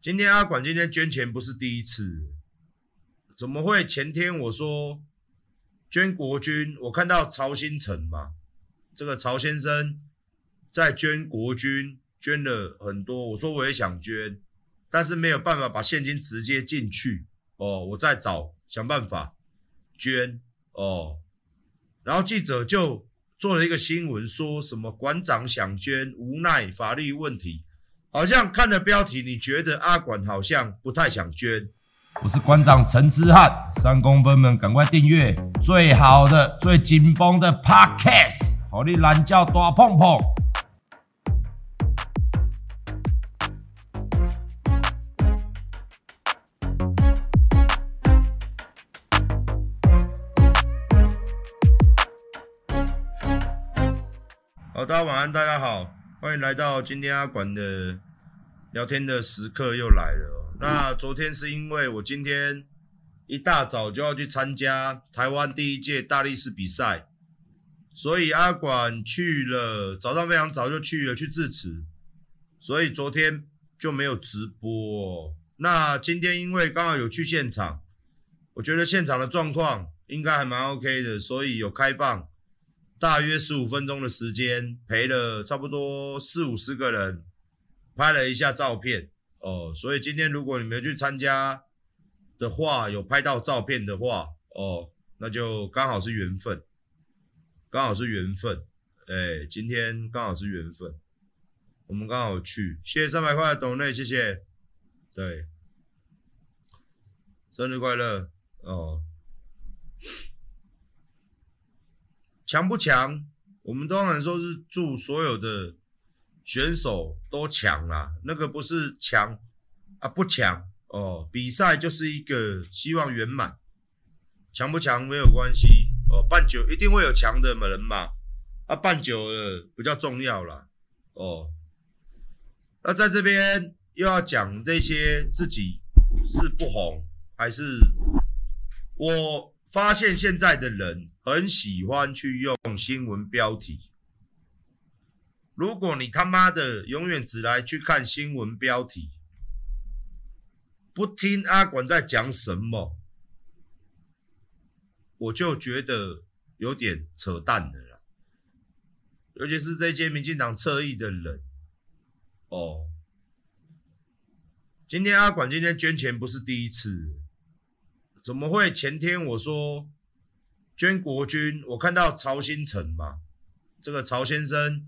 今天阿管今天捐钱不是第一次，怎么会？前天我说捐国军，我看到曹新成嘛，这个曹先生在捐国军，捐了很多。我说我也想捐，但是没有办法把现金直接进去哦，我再找想办法捐哦。然后记者就做了一个新闻，说什么馆长想捐，无奈法律问题。好像看了标题，你觉得阿管好像不太想捐。我是馆长陈之汉，三公分们赶快订阅最好的、最紧绷的 Podcast，好你懒叫大碰碰。好，大家晚安，大家好。欢迎来到今天阿管的聊天的时刻又来了。那昨天是因为我今天一大早就要去参加台湾第一届大力士比赛，所以阿管去了，早上非常早就去了去致辞，所以昨天就没有直播。那今天因为刚好有去现场，我觉得现场的状况应该还蛮 OK 的，所以有开放。大约十五分钟的时间，陪了差不多四五十个人，拍了一下照片哦。所以今天如果你们去参加的话，有拍到照片的话哦，那就刚好是缘分，刚好是缘分。哎，今天刚好是缘分，我们刚好去，谢谢三百块的董内，谢谢。对，生日快乐哦。强不强？我们当然说是祝所有的选手都强啦。那个不是强啊，不强哦。比赛就是一个希望圆满，强不强没有关系哦。办久一定会有强的人嘛，啊，办久了比较重要啦哦。那在这边又要讲这些自己是不红还是我？发现现在的人很喜欢去用新闻标题。如果你他妈的永远只来去看新闻标题，不听阿管在讲什么，我就觉得有点扯淡的啦。尤其是这些民进党侧翼的人，哦，今天阿管今天捐钱不是第一次。怎么会？前天我说捐国军，我看到曹新成嘛，这个曹先生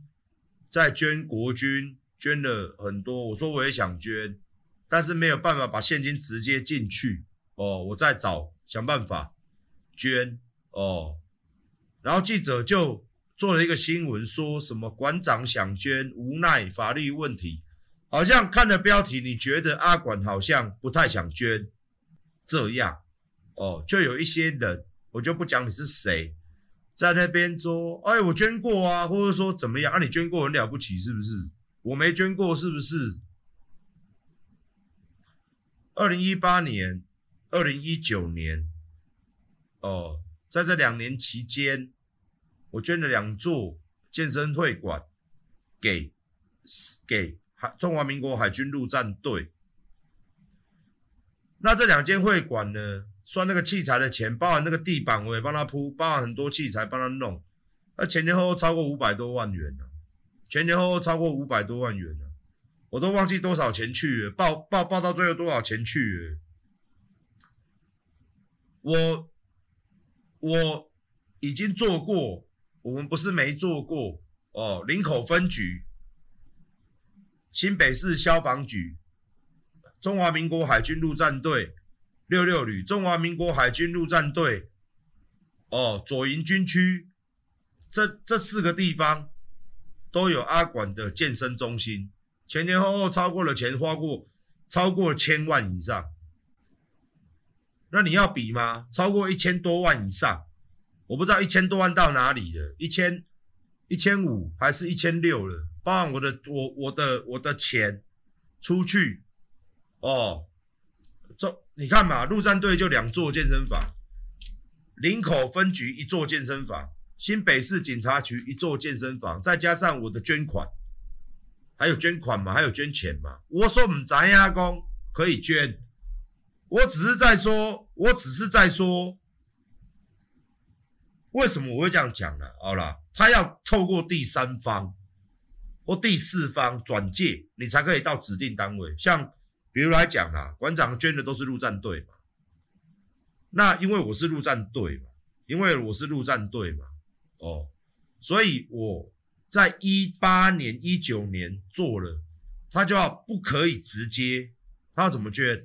在捐国军，捐了很多。我说我也想捐，但是没有办法把现金直接进去哦，我再找想办法捐哦。然后记者就做了一个新闻，说什么馆长想捐，无奈法律问题。好像看了标题，你觉得阿管好像不太想捐，这样。哦，就有一些人，我就不讲你是谁，在那边说，哎，我捐过啊，或者说怎么样啊？你捐过很了不起是不是？我没捐过是不是？二零一八年、二零一九年，哦，在这两年期间，我捐了两座健身会馆给给海中华民国海军陆战队。那这两间会馆呢？算那个器材的钱，包含那个地板我也帮他铺，包含很多器材帮他弄，那前前后后超过五百多万元呢，前前后后超过五百多万元呢，我都忘记多少钱去了，报报报到最后多少钱去了，我我已经做过，我们不是没做过哦，林口分局、新北市消防局、中华民国海军陆战队。六六旅，中华民国海军陆战队，哦，左营军区，这这四个地方都有阿管的健身中心，前前后后超过了钱花过超过千万以上，那你要比吗？超过一千多万以上，我不知道一千多万到哪里了，一千一千五还是一千六了？包含我的我我的我的钱出去，哦。你看嘛，陆战队就两座健身房，林口分局一座健身房，新北市警察局一座健身房，再加上我的捐款，还有捐款嘛，还有捐钱嘛。我说唔知呀，公可以捐。我只是在说，我只是在说，为什么我会这样讲呢？好了，他要透过第三方或第四方转介，你才可以到指定单位。像比如来讲啦，馆长捐的都是陆战队嘛。那因为我是陆战队嘛，因为我是陆战队嘛，哦，所以我在一八年、一九年做了，他就要不可以直接，他要怎么捐？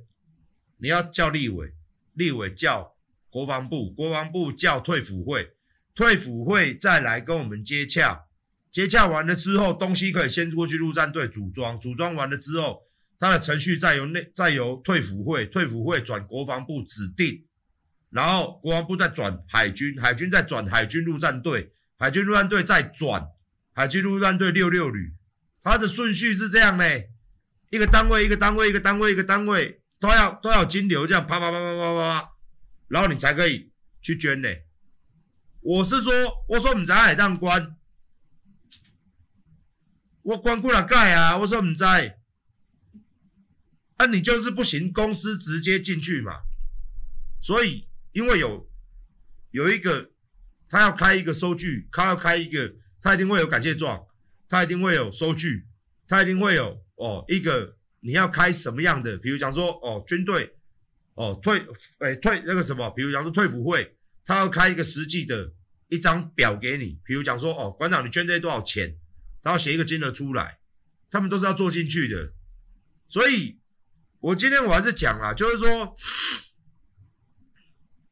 你要叫立委，立委叫国防部，国防部叫退辅会，退辅会再来跟我们接洽，接洽完了之后，东西可以先过去陆战队组装，组装完了之后，它的程序再由内再由退辅会，退辅会转国防部指定，然后国防部再转海军，海军再转海军陆战队，海军陆战队再转海军陆战队六六旅，它的顺序是这样嘞，一个单位一个单位一个单位一个单位。都要都要金流这样啪啪啪啪啪啪，然后你才可以去捐呢。我是说，我说你在海当关，我关过了盖啊。我说你在，那你就是不行，公司直接进去嘛。所以因为有有一个，他要开一个收据，他要开一个，他一定会有感谢状，他一定会有收据，他一定会有哦一个。你要开什么样的？比如讲说，哦，军队，哦，退，哎，退那个什么？比如讲说退辅会，他要开一个实际的一张表给你。比如讲说，哦，馆长，你捐这些多少钱？他要写一个金额出来，他们都是要做进去的。所以，我今天我还是讲啦，就是说，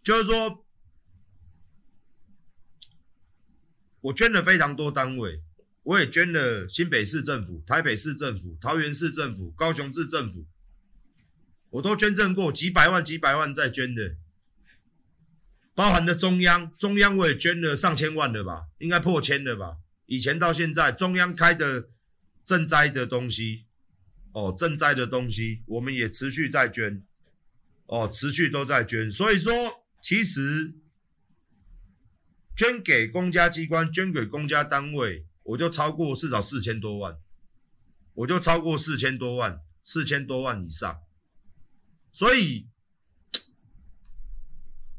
就是说，我捐了非常多单位。我也捐了新北市政府、台北市政府、桃园市政府、高雄市政府，我都捐赠过几百万、几百万在捐的，包含的中央，中央我也捐了上千万了吧，应该破千了吧？以前到现在，中央开的赈灾的东西，哦，赈灾的东西，我们也持续在捐，哦，持续都在捐，所以说，其实捐给公家机关、捐给公家单位。我就超过至少四千多万，我就超过四千多万，四千多万以上，所以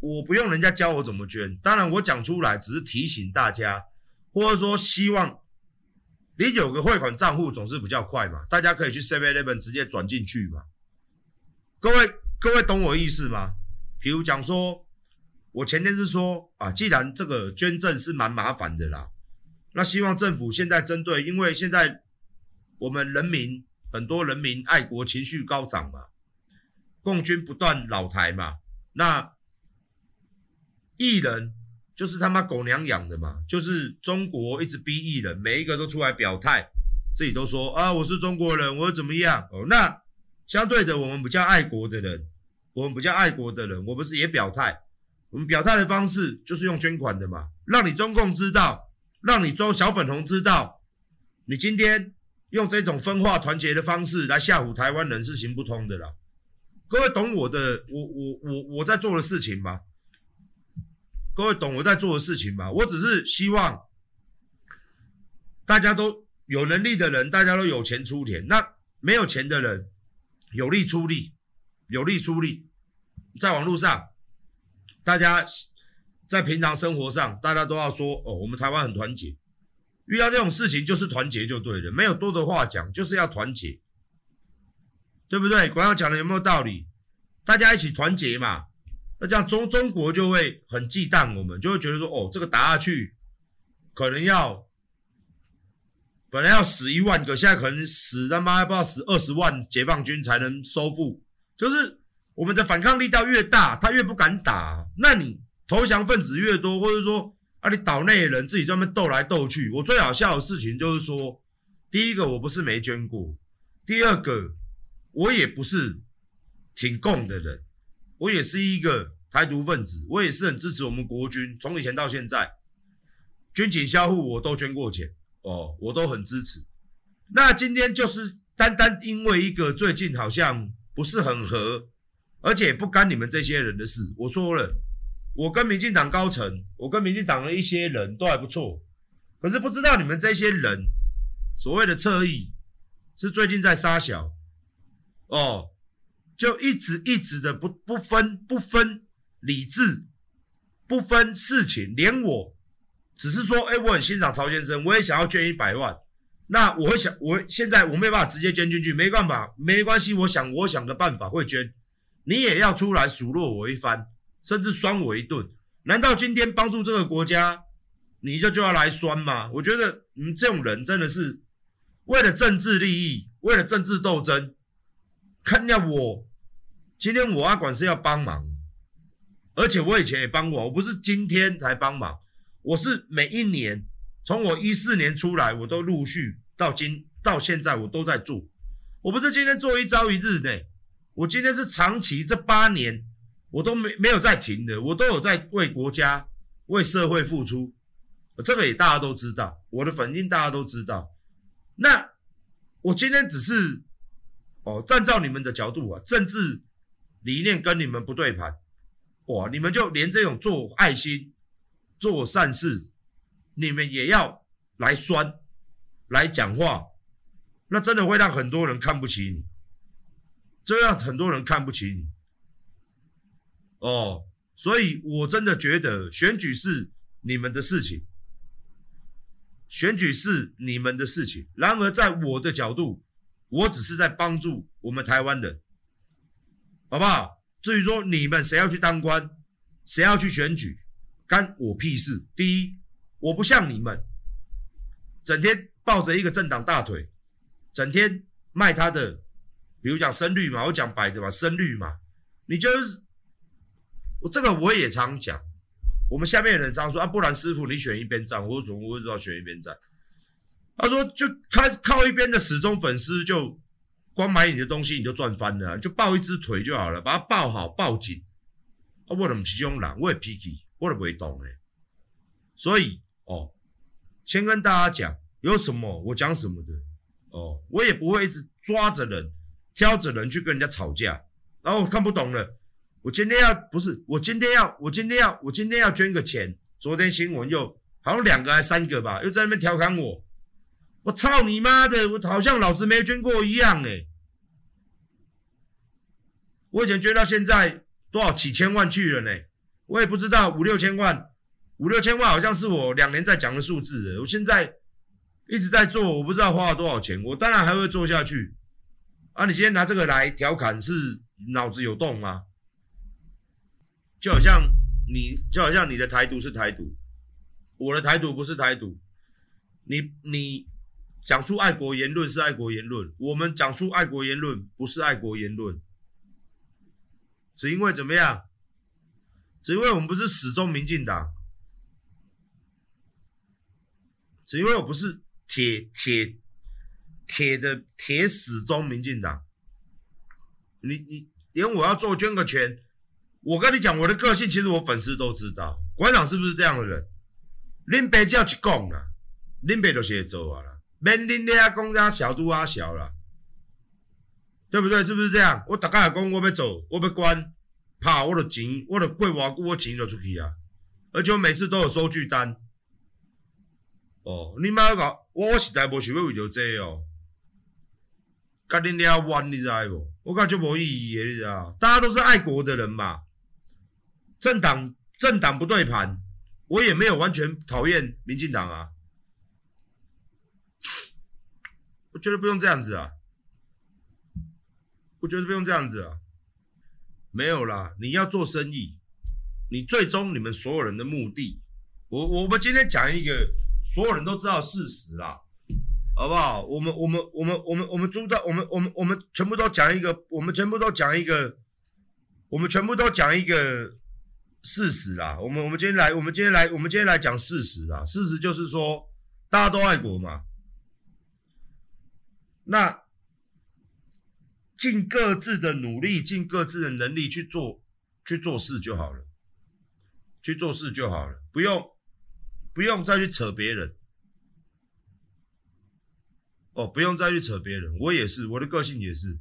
我不用人家教我怎么捐。当然，我讲出来只是提醒大家，或者说希望你有个汇款账户总是比较快嘛，大家可以去 Seven Eleven 直接转进去嘛。各位各位懂我意思吗？比如讲说，我前天是说啊，既然这个捐赠是蛮麻烦的啦。那希望政府现在针对，因为现在我们人民很多人民爱国情绪高涨嘛，共军不断扰台嘛，那艺人就是他妈狗娘养的嘛，就是中国一直逼艺人，每一个都出来表态，自己都说啊，我是中国人，我怎么样哦？那相对的，我们比较爱国的人，我们比较爱国的人，我们是也表态，我们表态的方式就是用捐款的嘛，让你中共知道。让你周小粉红知道，你今天用这种分化团结的方式来吓唬台湾人是行不通的啦。各位懂我的，我我我我在做的事情吗？各位懂我在做的事情吧？我只是希望大家都有能力的人，大家都有钱出钱。那没有钱的人有力出力，有力出力，在网络上大家。在平常生活上，大家都要说哦，我们台湾很团结。遇到这种事情就是团结就对了，没有多的话讲，就是要团结，对不对？馆长讲的有没有道理？大家一起团结嘛，那这样中中国就会很忌惮我们，就会觉得说哦，这个打下去可能要本来要死一万个，现在可能死他妈不知道死二十万解放军才能收复，就是我们的反抗力道越大，他越不敢打，那你。投降分子越多，或者说啊，你岛内的人自己专门斗来斗去。我最好笑的事情就是说，第一个我不是没捐过，第二个我也不是挺共的人，我也是一个台独分子，我也是很支持我们国军，从以前到现在，军警销户我都捐过钱哦，我都很支持。那今天就是单单因为一个最近好像不是很合，而且不干你们这些人的事，我说了。我跟民进党高层，我跟民进党的一些人都还不错，可是不知道你们这些人所谓的侧翼是最近在杀小哦，就一直一直的不不分不分理智，不分事情，连我只是说，哎，我很欣赏曹先生，我也想要捐一百万，那我会想，我现在我没办法直接捐进去，没办法，没关系，我想我想个办法会捐，你也要出来数落我一番，甚至酸我一顿，难道今天帮助这个国家，你就就要来酸吗？我觉得你这种人真的是为了政治利益，为了政治斗争。看下我，今天我阿管是要帮忙，而且我以前也帮过，我不是今天才帮忙，我是每一年，从我一四年出来，我都陆续到今到现在我都在做，我不是今天做一朝一日的，我今天是长期这八年，我都没没有在停的，我都有在为国家为社会付出，这个也大家都知道，我的粉丝大家都知道，那我今天只是。哦，站在你们的角度啊，政治理念跟你们不对盘，哇，你们就连这种做爱心、做善事，你们也要来酸、来讲话，那真的会让很多人看不起你，这让很多人看不起你。哦，所以我真的觉得选举是你们的事情，选举是你们的事情。然而，在我的角度。我只是在帮助我们台湾人，好不好？至于说你们谁要去当官，谁要去选举，干我屁事。第一，我不像你们，整天抱着一个政党大腿，整天卖他的，比如讲深绿嘛，我讲白的嘛，深绿嘛，你就是我这个我也常讲，我们下面的人常说啊，不然师傅你选一边站，我说我为什么要选一边站？他说：“就靠靠一边的死忠粉丝，就光买你的东西，你就赚翻了，就抱一只腿就好了，把它抱好抱紧。啊，我怎么是这种人，我也脾气，我都不会动诶。所以哦，先跟大家讲，有什么我讲什么的哦，我也不会一直抓着人，挑着人去跟人家吵架。然后我看不懂了，我今天要不是我今天要我今天要我今天要捐个钱。昨天新闻又好像两个还三个吧，又在那边调侃我。”我操你妈的！我好像老子没捐过一样诶。我以前捐到现在多少几千万去了呢？我也不知道五六千万，五六千万好像是我两年在讲的数字。我现在一直在做，我不知道花了多少钱。我当然还会做下去。啊，你今天拿这个来调侃，是脑子有洞吗？就好像你，就好像你的台独是台独，我的台独不是台独。你你。讲出爱国言论是爱国言论，我们讲出爱国言论不是爱国言论，只因为怎么样？只因为我们不是始终民进党，只因为我不是铁铁铁的铁始终民进党。你你连我要做捐个钱，我跟你讲我的个性，其实我粉丝都知道，馆长是不是这样的人？林北就要去讲啦，林北都写走啊啦。免恁遐讲啥小度啊小啦，对不对？是不是这样？我大概讲我要走，我要关，怕我的钱，我的过偌久，我钱就出去啊！而且我每次都有收据单。哦，你妈个，我实在无想要为着这个哦，甲恁遐弯，你知无？我感觉无意义的，你知道？大家都是爱国的人嘛，政党政党不对盘，我也没有完全讨厌民进党啊。我觉得不用这样子啊！我觉得不用这样子啊！没有啦，你要做生意，你最终你们所有人的目的，我我们今天讲一个所有人都知道事实啦，好不好？我们我们我们我们我们知道，我们我们我们全部都讲一个，我们全部都讲一个，我们全部都讲一个事实啦。我们我们今天来，我们今天来，我们今天来讲事实啦。事实就是说，大家都爱国嘛。那尽各自的努力，尽各自的能力去做，去做事就好了，去做事就好了，不用不用再去扯别人。哦，不用再去扯别人，我也是，我的个性也是。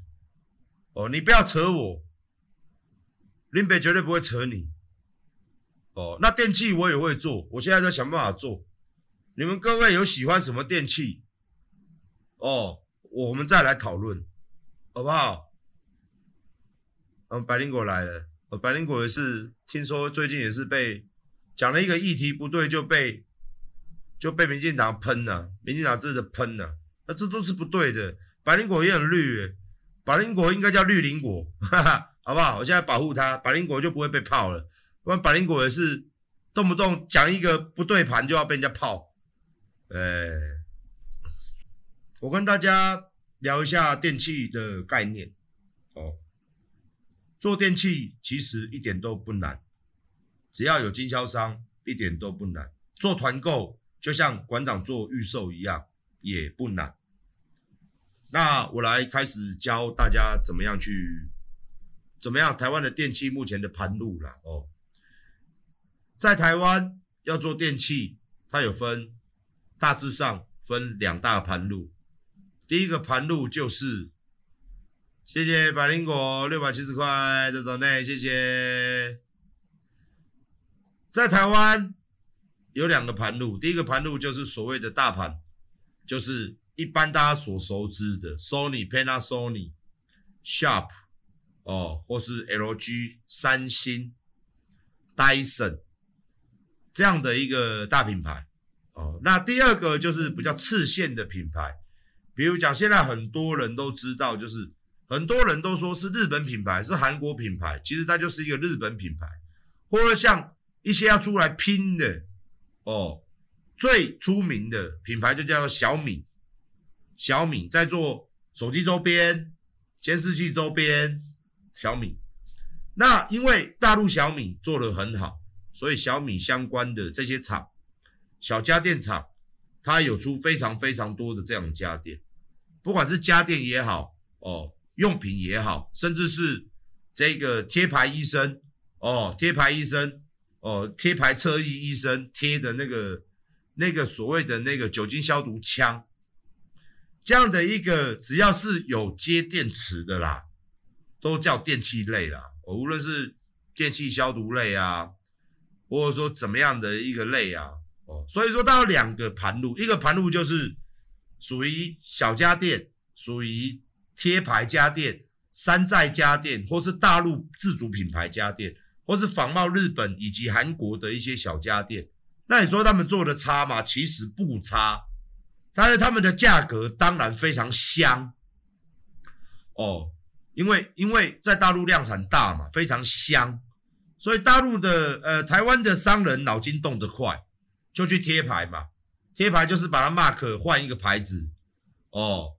哦，你不要扯我，林北绝对不会扯你。哦，那电器我也会做，我现在在想办法做。你们各位有喜欢什么电器？哦。我们再来讨论，好不好？嗯，百灵果来了。呃，百灵果也是听说最近也是被讲了一个议题不对就被就被民进党喷了，民进党真的喷了，那这都是不对的。百灵果也很绿，百灵果应该叫绿灵果，哈哈，好不好？我现在保护它，百灵果就不会被泡了。不然百灵果也是动不动讲一个不对盘就要被人家泡。哎、我跟大家聊一下电器的概念哦。做电器其实一点都不难，只要有经销商，一点都不难。做团购就像馆长做预售一样，也不难。那我来开始教大家怎么样去，怎么样台湾的电器目前的盘路啦哦。在台湾要做电器，它有分，大致上分两大盘路。第一个盘路就是。谢谢百灵果六百七十块的抖内，谢谢。在台湾有两个盘路，第一个盘路就是所谓的大盘，就是一般大家所熟知的 Sony、Panasonic、Sharp 哦，或是 LG、三星、Dyson 这样的一个大品牌哦。那第二个就是比较次线的品牌，比如讲现在很多人都知道，就是。很多人都说是日本品牌，是韩国品牌，其实它就是一个日本品牌，或者像一些要出来拼的哦，最出名的品牌就叫做小米，小米在做手机周边、监视器周边，小米。那因为大陆小米做得很好，所以小米相关的这些厂，小家电厂，它有出非常非常多的这样的家电，不管是家电也好哦。用品也好，甚至是这个贴牌医生哦，贴牌医生哦，贴牌侧翼医生贴的那个那个所谓的那个酒精消毒枪，这样的一个只要是有接电池的啦，都叫电器类啦。哦，无论是电器消毒类啊，或者说怎么样的一个类啊，哦，所以说它有两个盘路，一个盘路就是属于小家电，属于。贴牌家电、山寨家电，或是大陆自主品牌家电，或是仿冒日本以及韩国的一些小家电，那你说他们做的差吗？其实不差，但是他们的价格当然非常香哦，因为因为在大陆量产大嘛，非常香，所以大陆的呃台湾的商人脑筋动得快，就去贴牌嘛，贴牌就是把它 mark 换一个牌子。哦。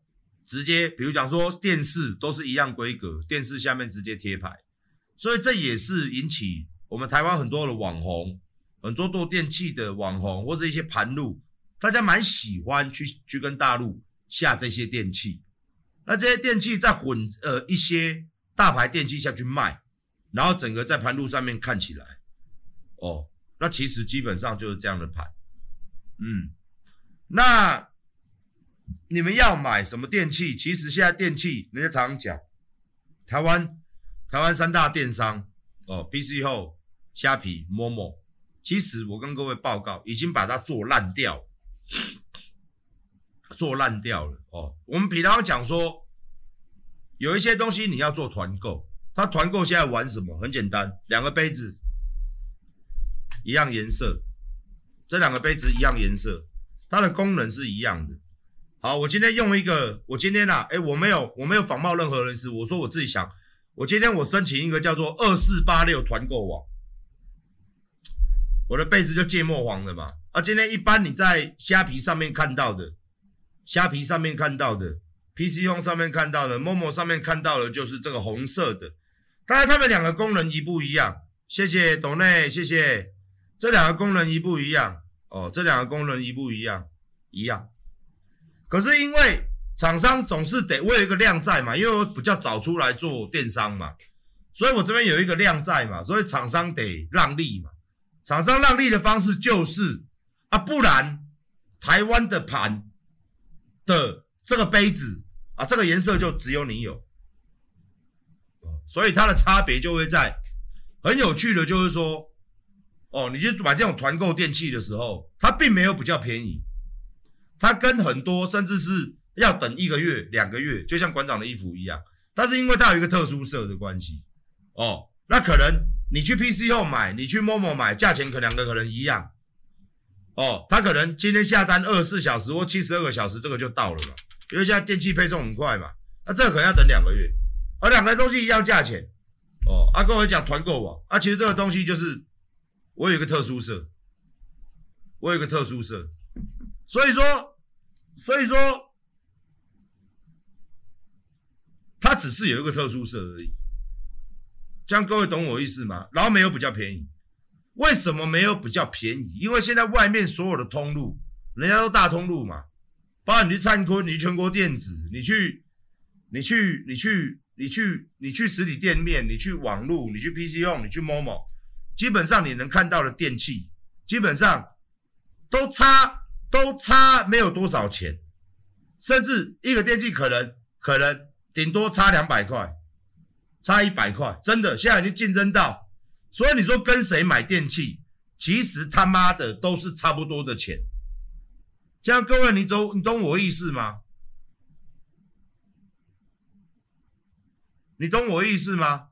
直接，比如讲说电视都是一样规格，电视下面直接贴牌，所以这也是引起我们台湾很多的网红，很多做电器的网红或者一些盘路，大家蛮喜欢去去跟大陆下这些电器，那这些电器再混呃一些大牌电器下去卖，然后整个在盘路上面看起来，哦，那其实基本上就是这样的盘，嗯，那。你们要买什么电器？其实现在电器，人家常常讲，台湾台湾三大电商哦，PC 后、虾皮、Momo。其实我跟各位报告，已经把它做烂掉，做烂掉了哦。我们平常讲说，有一些东西你要做团购，它团购现在玩什么？很简单，两个杯子一样颜色，这两个杯子一样颜色，它的功能是一样的。好，我今天用一个，我今天啊，诶，我没有，我没有仿冒任何人士，我说我自己想，我今天我申请一个叫做二四八六团购网，我的被子就芥末黄的嘛。啊，今天一般你在虾皮上面看到的，虾皮上面看到的，PC Home 上面看到的，Momo 上面看到的，就是这个红色的。当然，它们两个功能一不一样？谢谢董内，谢谢。这两个功能一不一样？哦，这两个功能一不一样？一样。可是因为厂商总是得我有一个量在嘛，因为我比较早出来做电商嘛，所以我这边有一个量在嘛，所以厂商得让利嘛。厂商让利的方式就是啊，不然台湾的盘的这个杯子啊，这个颜色就只有你有，所以它的差别就会在很有趣的，就是说，哦，你就买这种团购电器的时候，它并没有比较便宜。它跟很多甚至是要等一个月、两个月，就像馆长的衣服一样。但是因为它有一个特殊色的关系，哦，那可能你去 PC 后买，你去 Momo 买，价钱可两个可能一样。哦，他可能今天下单二十四小时或七十二个小时，这个就到了嘛，因为现在电器配送很快嘛，那这个可能要等两个月，而两个东西一样价钱。哦，啊，跟我讲团购网，啊，其实这个东西就是我有一个特殊色，我有一个特殊色，所以说，所以说，它只是有一个特殊色而已。这样各位懂我意思吗？然后没有比较便宜。为什么没有比较便宜？因为现在外面所有的通路，人家都大通路嘛。包括你去灿坤，你去全国电子，你去，你去，你去，你去，你去实体店面，你去网路，你去 PC 用你去 Momo，基本上你能看到的电器，基本上都差都差没有多少钱，甚至一个电器可能可能顶多差两百块，差一百块，真的现在已经竞争到。所以你说跟谁买电器，其实他妈的都是差不多的钱。这样各位你懂你懂我意思吗？你懂我意思吗？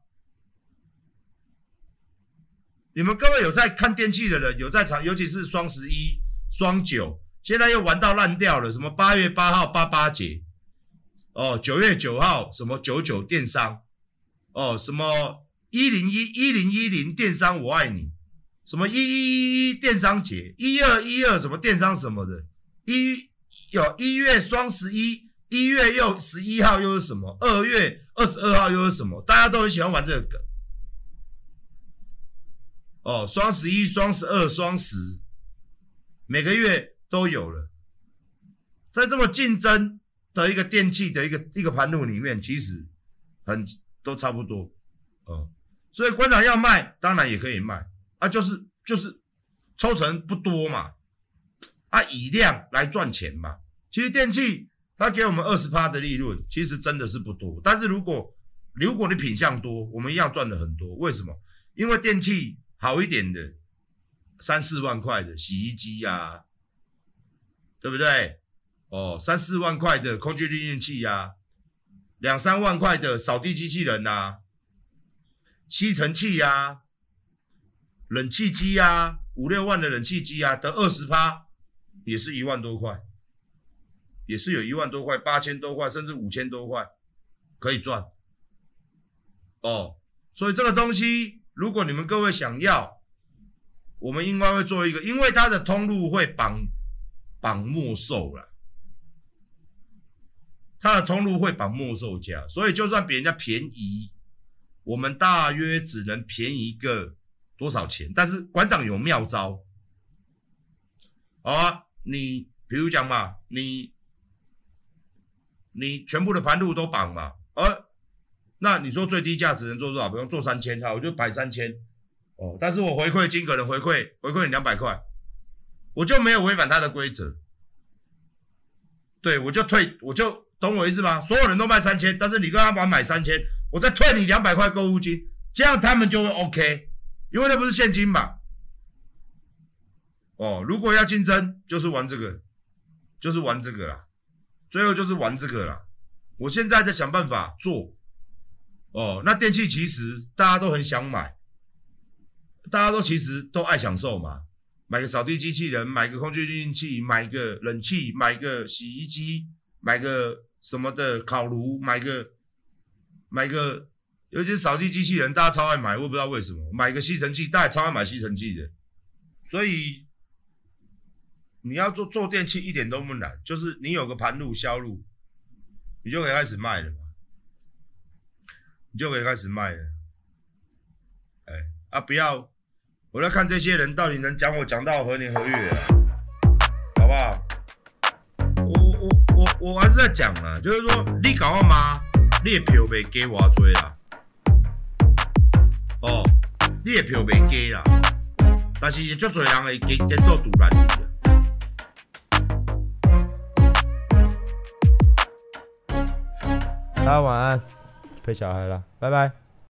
你们各位有在看电器的人，有在场，尤其是双十一、双九，现在又玩到烂掉了。什么八月八号八八节，哦，九月九号什么九九电商，哦，什么。一零一一零一零电商我爱你，什么一一一一电商节，一二一二什么电商什么的，一有一月双十一，一月又十一号又是什么，二月二十二号又是什么，大家都很喜欢玩这个梗。哦，双十一、双十二、双十，每个月都有了，在这么竞争的一个电器的一个一个盘路里面，其实很都差不多，哦。所以馆长要卖，当然也可以卖啊，就是就是抽成不多嘛，啊，以量来赚钱嘛。其实电器它给我们二十趴的利润，其实真的是不多。但是如果如果你品相多，我们一样赚的很多。为什么？因为电器好一点的三四万块的洗衣机呀、啊，对不对？哦，三四万块的空气滤净器呀、啊，两三万块的扫地机器人呐、啊。吸尘器呀、冷气机呀、五六万的冷气机啊，得二十趴，也是一万多块，也是有一万多块，八千多块，甚至五千多块可以赚。哦，所以这个东西，如果你们各位想要，我们应该会做一个，因为它的通路会绑绑末售了，它的通路会绑末售价，所以就算比人家便宜。我们大约只能便宜个多少钱？但是馆长有妙招，好啊，你比如讲嘛，你你全部的盘路都绑嘛，那你说最低价只能做多少？不用做三千，哈，我就摆三千，哦，但是我回馈金可能回馈回馈你两百块，我就没有违反他的规则，对，我就退，我就懂我意思吗？所有人都卖三千，但是你跟他们买三千。我再退你两百块购物金，这样他们就会 OK，因为那不是现金嘛。哦，如果要竞争，就是玩这个，就是玩这个啦，最后就是玩这个啦。我现在在想办法做。哦，那电器其实大家都很想买，大家都其实都爱享受嘛，买个扫地机器人，买个空气滤净器，买个冷气，买个洗衣机，买个什么的烤炉，买个。买个，尤其是扫地机器人，大家超爱买，我也不知道为什么。买个吸尘器，大家超爱买吸尘器的。所以你要做做电器一点都不难，就是你有个盘路销路，你就可以开始卖了嘛，你就可以开始卖了。哎啊，不要，我要看这些人到底能讲我讲到何年何月啊，好不好？我我我我还是在讲啊，就是说你搞我妈。你的票袂加偌济啦，哦，你的票袂加啦，但是足济人会加颠倒独揽你的。大家晚安，陪小孩了，拜拜。